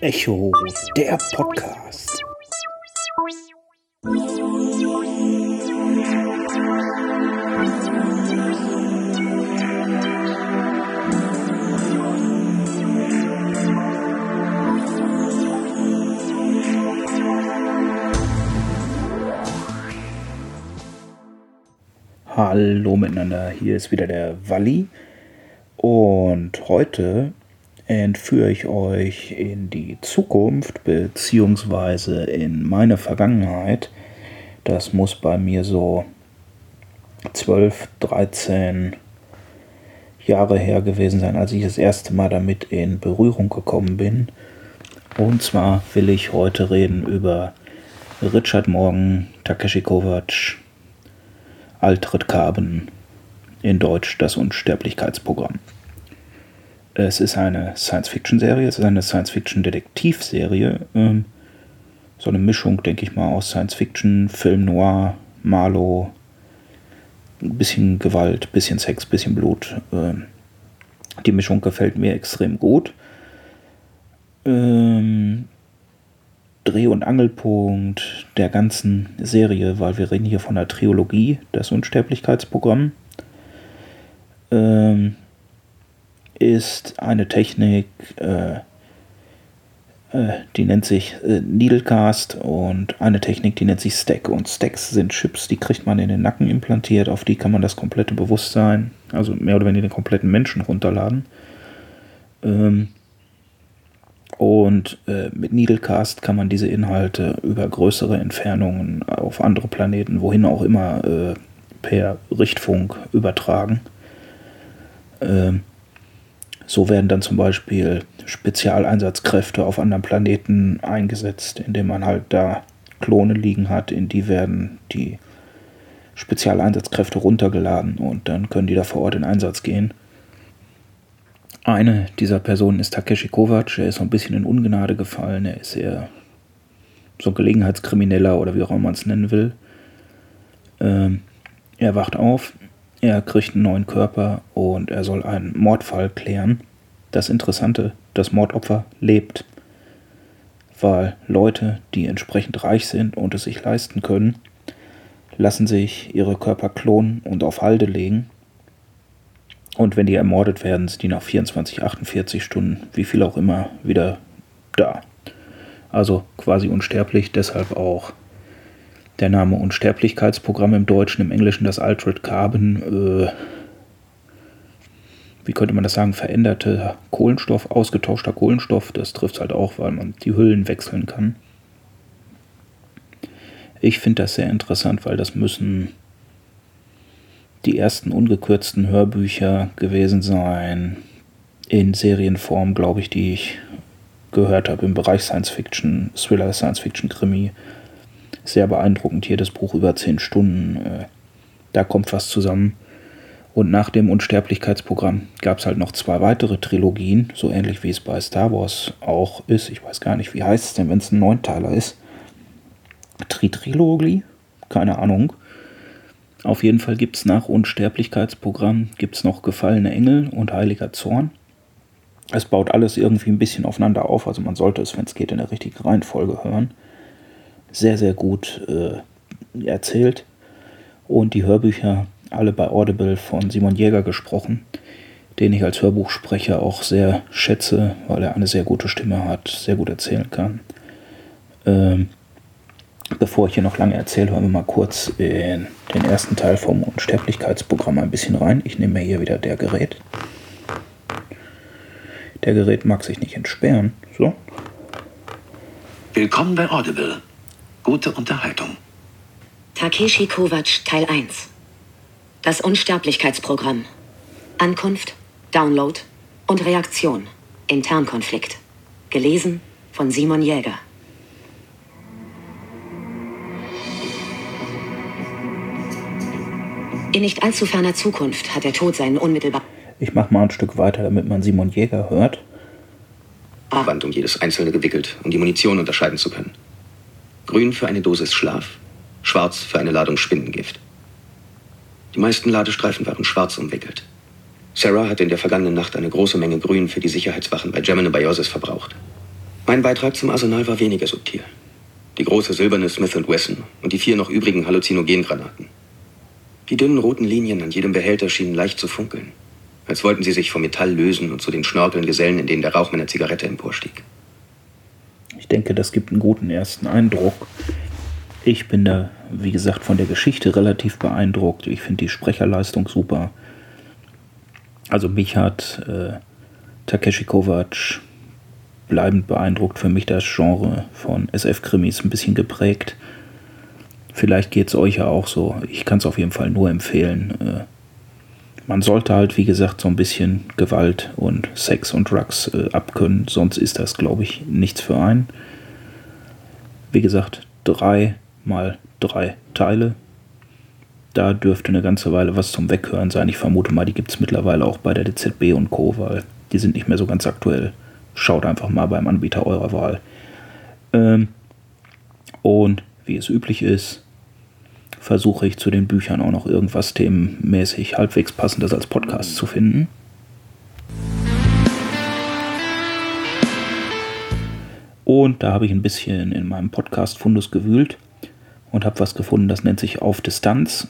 Echo, der Podcast. Hallo miteinander, hier ist wieder der Walli und heute entführe ich euch in die Zukunft beziehungsweise in meine Vergangenheit. Das muss bei mir so 12, 13 Jahre her gewesen sein, als ich das erste Mal damit in Berührung gekommen bin. Und zwar will ich heute reden über Richard Morgan, Takeshi Kovacs, Altritt Carbon, in Deutsch das Unsterblichkeitsprogramm. Es ist eine Science-Fiction-Serie, es ist eine Science-Fiction-Detektivserie. Ähm, so eine Mischung, denke ich mal, aus Science-Fiction, Film Noir, Marlow, ein bisschen Gewalt, bisschen Sex, bisschen Blut. Ähm, die Mischung gefällt mir extrem gut. Ähm, Dreh- und Angelpunkt der ganzen Serie, weil wir reden hier von der Trilogie, das Unsterblichkeitsprogramm, ähm, ist eine Technik, äh, äh, die nennt sich äh, Needlecast und eine Technik, die nennt sich Stack. Und Stacks sind Chips, die kriegt man in den Nacken implantiert, auf die kann man das komplette Bewusstsein, also mehr oder weniger den kompletten Menschen runterladen. Ähm, und äh, mit Needlecast kann man diese Inhalte über größere Entfernungen auf andere Planeten, wohin auch immer, äh, per Richtfunk übertragen. Ähm, so werden dann zum Beispiel Spezialeinsatzkräfte auf anderen Planeten eingesetzt, indem man halt da Klone liegen hat, in die werden die Spezialeinsatzkräfte runtergeladen und dann können die da vor Ort in Einsatz gehen. Eine dieser Personen ist Takeshi Kovac. Er ist so ein bisschen in Ungnade gefallen. Er ist eher so ein Gelegenheitskrimineller oder wie auch immer man es nennen will. Ähm, er wacht auf, er kriegt einen neuen Körper und er soll einen Mordfall klären. Das Interessante, das Mordopfer lebt, weil Leute, die entsprechend reich sind und es sich leisten können, lassen sich ihre Körper klonen und auf Halde legen und wenn die ermordet werden, sind die nach 24, 48 Stunden, wie viel auch immer, wieder da. Also quasi unsterblich, deshalb auch der Name Unsterblichkeitsprogramm im Deutschen, im Englischen das Altered Carbon, äh, wie könnte man das sagen, veränderter Kohlenstoff, ausgetauschter Kohlenstoff, das trifft es halt auch, weil man die Hüllen wechseln kann. Ich finde das sehr interessant, weil das müssen die ersten ungekürzten Hörbücher gewesen sein, in Serienform, glaube ich, die ich gehört habe im Bereich Science Fiction, Thriller, Science Fiction, Krimi. Sehr beeindruckend hier das Buch über zehn Stunden. Äh, da kommt was zusammen. Und nach dem Unsterblichkeitsprogramm gab es halt noch zwei weitere Trilogien, so ähnlich wie es bei Star Wars auch ist. Ich weiß gar nicht, wie heißt es denn, wenn es ein Neunteiler ist. Tritrilogie? Keine Ahnung. Auf jeden Fall gibt es nach Unsterblichkeitsprogramm gibt's noch Gefallene Engel und Heiliger Zorn. Es baut alles irgendwie ein bisschen aufeinander auf, also man sollte es, wenn es geht, in der richtigen Reihenfolge hören. Sehr, sehr gut äh, erzählt. Und die Hörbücher alle bei Audible von Simon Jäger gesprochen, den ich als Hörbuchsprecher auch sehr schätze, weil er eine sehr gute Stimme hat, sehr gut erzählen kann. Ähm, Bevor ich hier noch lange erzähle, hören wir mal kurz in den ersten Teil vom Unsterblichkeitsprogramm ein bisschen rein. Ich nehme mir hier wieder der Gerät. Der Gerät mag sich nicht entsperren. So. Willkommen bei Audible. Gute Unterhaltung. Takeshi Kovac Teil 1. Das Unsterblichkeitsprogramm. Ankunft, Download und Reaktion. Internkonflikt. Gelesen von Simon Jäger. In nicht allzu ferner Zukunft hat der Tod seinen unmittelbar. Ich mache mal ein Stück weiter, damit man Simon Jäger hört. Band um jedes einzelne gewickelt, um die Munition unterscheiden zu können. Grün für eine Dosis Schlaf, schwarz für eine Ladung Spindengift. Die meisten Ladestreifen waren schwarz umwickelt. Sarah hat in der vergangenen Nacht eine große Menge Grün für die Sicherheitswachen bei Gemini Biosis verbraucht. Mein Beitrag zum Arsenal war weniger subtil. Die große silberne Smith Wesson und die vier noch übrigen Halluzinogengranaten. Die dünnen roten Linien an jedem Behälter schienen leicht zu funkeln, als wollten sie sich vom Metall lösen und zu den Schnorkeln gesellen, in denen der Rauch meiner Zigarette emporstieg. Ich denke, das gibt einen guten ersten Eindruck. Ich bin da, wie gesagt, von der Geschichte relativ beeindruckt. Ich finde die Sprecherleistung super. Also mich hat äh, Takeshi Kovacs bleibend beeindruckt. Für mich das Genre von SF-Krimis ein bisschen geprägt. Vielleicht geht es euch ja auch so. Ich kann es auf jeden Fall nur empfehlen. Äh, man sollte halt, wie gesagt, so ein bisschen Gewalt und Sex und Drugs äh, abkönnen, sonst ist das, glaube ich, nichts für einen. Wie gesagt, drei mal drei Teile. Da dürfte eine ganze Weile was zum Weghören sein. Ich vermute mal, die gibt es mittlerweile auch bei der DZB und Co., weil die sind nicht mehr so ganz aktuell. Schaut einfach mal beim Anbieter eurer Wahl. Ähm, und wie es üblich ist, versuche ich zu den Büchern auch noch irgendwas themenmäßig halbwegs passendes als Podcast zu finden. Und da habe ich ein bisschen in meinem Podcast-Fundus gewühlt und habe was gefunden, das nennt sich Auf Distanz.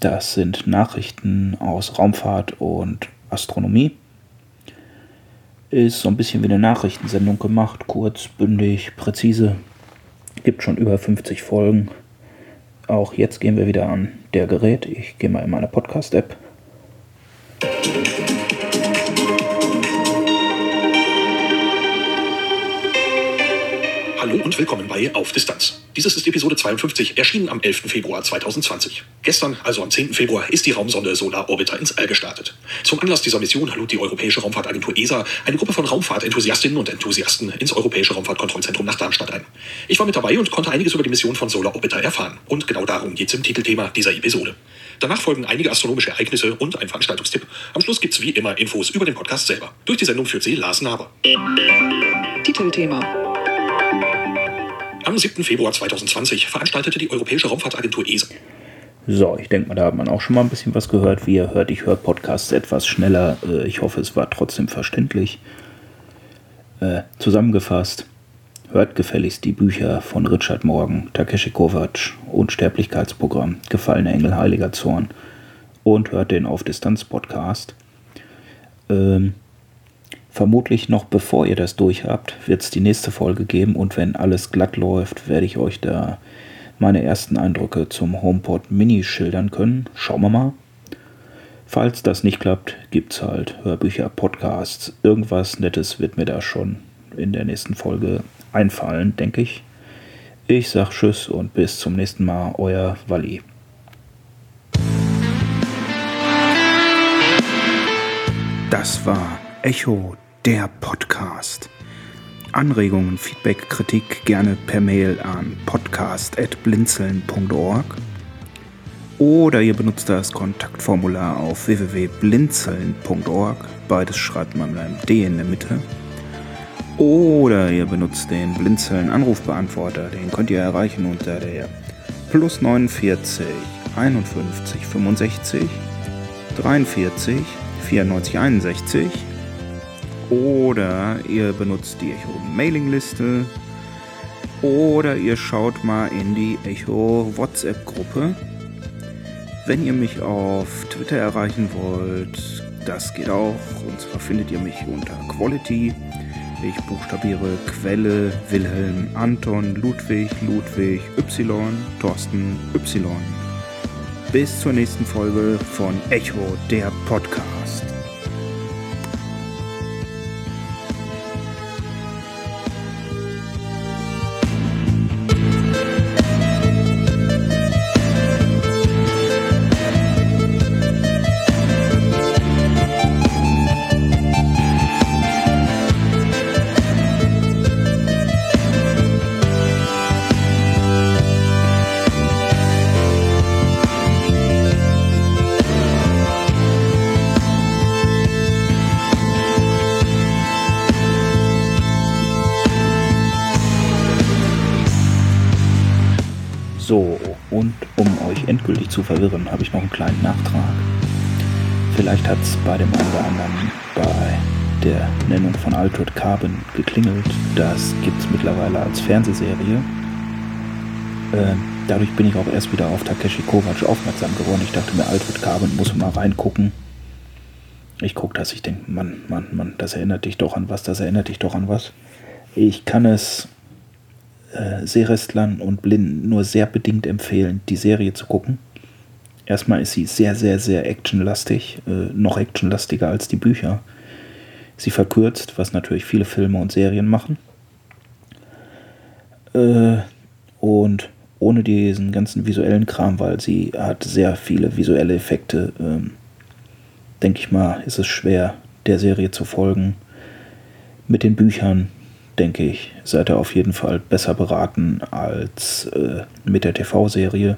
Das sind Nachrichten aus Raumfahrt und Astronomie. Ist so ein bisschen wie eine Nachrichtensendung gemacht, kurz, bündig, präzise. Gibt schon über 50 Folgen. Auch jetzt gehen wir wieder an der Gerät. Ich gehe mal in meine Podcast-App. Hallo und willkommen bei Auf Distanz. Dieses ist Episode 52, erschienen am 11. Februar 2020. Gestern, also am 10. Februar, ist die Raumsonde Solar Orbiter ins All gestartet. Zum Anlass dieser Mission lud die Europäische Raumfahrtagentur ESA eine Gruppe von Raumfahrtenthusiastinnen und Enthusiasten ins Europäische Raumfahrtkontrollzentrum nach Darmstadt ein. Ich war mit dabei und konnte einiges über die Mission von Solar Orbiter erfahren. Und genau darum geht es im Titelthema dieser Episode. Danach folgen einige astronomische Ereignisse und ein Veranstaltungstipp. Am Schluss gibt's wie immer Infos über den Podcast selber. Durch die Sendung führt sie Lars Naber. Titelthema am 7. Februar 2020 veranstaltete die Europäische Raumfahrtagentur ESA. So, ich denke mal, da hat man auch schon mal ein bisschen was gehört. Wie ihr hört, ich höre Podcasts etwas schneller. Äh, ich hoffe, es war trotzdem verständlich. Äh, zusammengefasst, hört gefälligst die Bücher von Richard Morgan, Takeshi Kovacs, Unsterblichkeitsprogramm, Gefallene Engel, Heiliger Zorn und hört den Auf Distanz Podcast. Ähm, Vermutlich noch bevor ihr das durch habt, wird es die nächste Folge geben und wenn alles glatt läuft, werde ich euch da meine ersten Eindrücke zum HomePod Mini schildern können. Schauen wir mal. Falls das nicht klappt, gibt es halt Hörbücher, Podcasts, irgendwas Nettes wird mir da schon in der nächsten Folge einfallen, denke ich. Ich sag Tschüss und bis zum nächsten Mal, euer Walli. Das war Echo der Podcast. Anregungen, Feedback, Kritik gerne per Mail an podcast.blinzeln.org oder ihr benutzt das Kontaktformular auf www.blinzeln.org. Beides schreibt man mit einem D in der Mitte. Oder ihr benutzt den Blinzeln Anrufbeantworter. Den könnt ihr erreichen unter der plus 49 51 65 43 94 61 oder ihr benutzt die Echo Mailingliste. Oder ihr schaut mal in die Echo WhatsApp-Gruppe. Wenn ihr mich auf Twitter erreichen wollt, das geht auch. Und zwar findet ihr mich unter Quality. Ich buchstabiere Quelle, Wilhelm, Anton, Ludwig, Ludwig, Y, Thorsten, Y. Bis zur nächsten Folge von Echo, der Podcast. So, und um euch endgültig zu verwirren, habe ich noch einen kleinen Nachtrag. Vielleicht hat es bei dem einen oder anderen bei der Nennung von Altered Carbon geklingelt. Das gibt es mittlerweile als Fernsehserie. Äh, dadurch bin ich auch erst wieder auf Takeshi Kovacs aufmerksam geworden. Ich dachte mir, Altered Carbon muss mal reingucken. Ich gucke das, ich denke, Mann, Mann, Mann, das erinnert dich doch an was, das erinnert dich doch an was. Ich kann es äh, Seerestlern und Blinden nur sehr bedingt empfehlen, die Serie zu gucken. Erstmal ist sie sehr, sehr, sehr actionlastig, äh, noch actionlastiger als die Bücher. Sie verkürzt, was natürlich viele Filme und Serien machen. Äh, und ohne diesen ganzen visuellen Kram, weil sie hat sehr viele visuelle Effekte, ähm, denke ich mal, ist es schwer, der Serie zu folgen. Mit den Büchern, denke ich, seid ihr auf jeden Fall besser beraten als äh, mit der TV-Serie.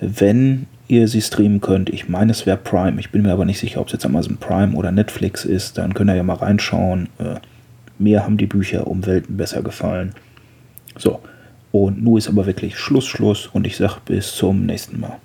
Wenn ihr sie streamen könnt, ich meine, es wäre Prime, ich bin mir aber nicht sicher, ob es jetzt Amazon Prime oder Netflix ist, dann könnt ihr ja mal reinschauen. Äh, mir haben die Bücher um Welten besser gefallen. So, und nun ist aber wirklich Schluss, Schluss und ich sage bis zum nächsten Mal.